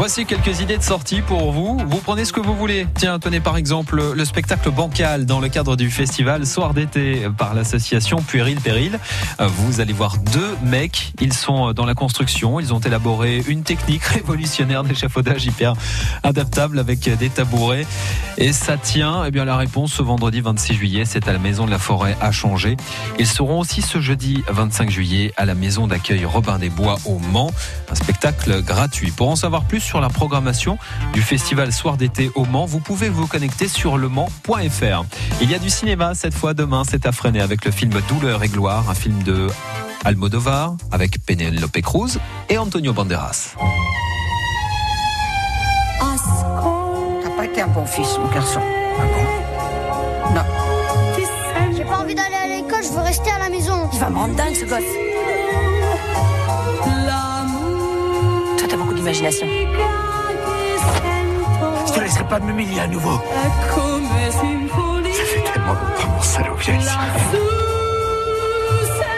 Voici quelques idées de sortie pour vous. Vous prenez ce que vous voulez. Tiens, tenez par exemple le spectacle bancal dans le cadre du festival Soir d'été par l'association Puéril Péril. Euh, vous allez voir deux mecs. Ils sont dans la construction. Ils ont élaboré une technique révolutionnaire d'échafaudage hyper adaptable avec des tabourets. Et ça tient. Eh bien, la réponse ce vendredi 26 juillet, c'est à la Maison de la Forêt à Changer. Ils seront aussi ce jeudi 25 juillet à la Maison d'accueil Robin des Bois au Mans. Un spectacle gratuit. Pour en savoir plus sur la programmation du festival Soir d'été au Mans, vous pouvez vous connecter sur lemans.fr. Il y a du cinéma cette fois demain, c'est à freiner avec le film Douleur et gloire, un film de Almodovar avec Penelope Cruz et Antonio Banderas. T'as pas été un bon fils, mon garçon. Ah bon? Non. J'ai pas envie d'aller à l'école, je veux rester à la maison. Il va me rendre dingue, ce gosse. Je te laisserai pas m'humilier à nouveau. Ça fait tellement longtemps, mon salaud,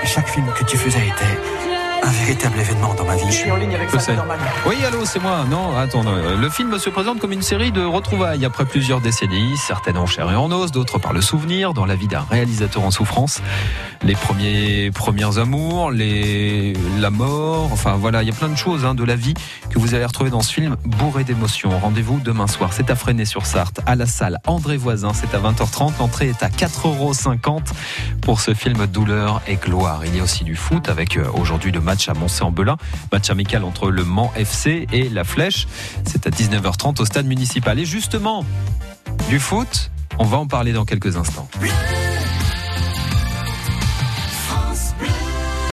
chaque film que tu faisais était un véritable événement dans. Je suis en ligne avec. Oui, allô, c'est moi. Non, attends, le film se présente comme une série de retrouvailles après plusieurs décennies, certaines en chair et en os, d'autres par le souvenir, dans la vie d'un réalisateur en souffrance. Les premiers, premiers amours, les, la mort, enfin voilà, il y a plein de choses hein, de la vie que vous allez retrouver dans ce film bourré d'émotions. Rendez-vous demain soir, c'est à Fresnay-sur-Sarthe, à la salle André Voisin, c'est à 20h30. L'entrée est à 4,50€ pour ce film Douleur et Gloire. Il y a aussi du foot avec euh, aujourd'hui le match à Moncé-en-Belin, match entre le Mans FC et la Flèche. C'est à 19h30 au stade municipal. Et justement, du foot, on va en parler dans quelques instants.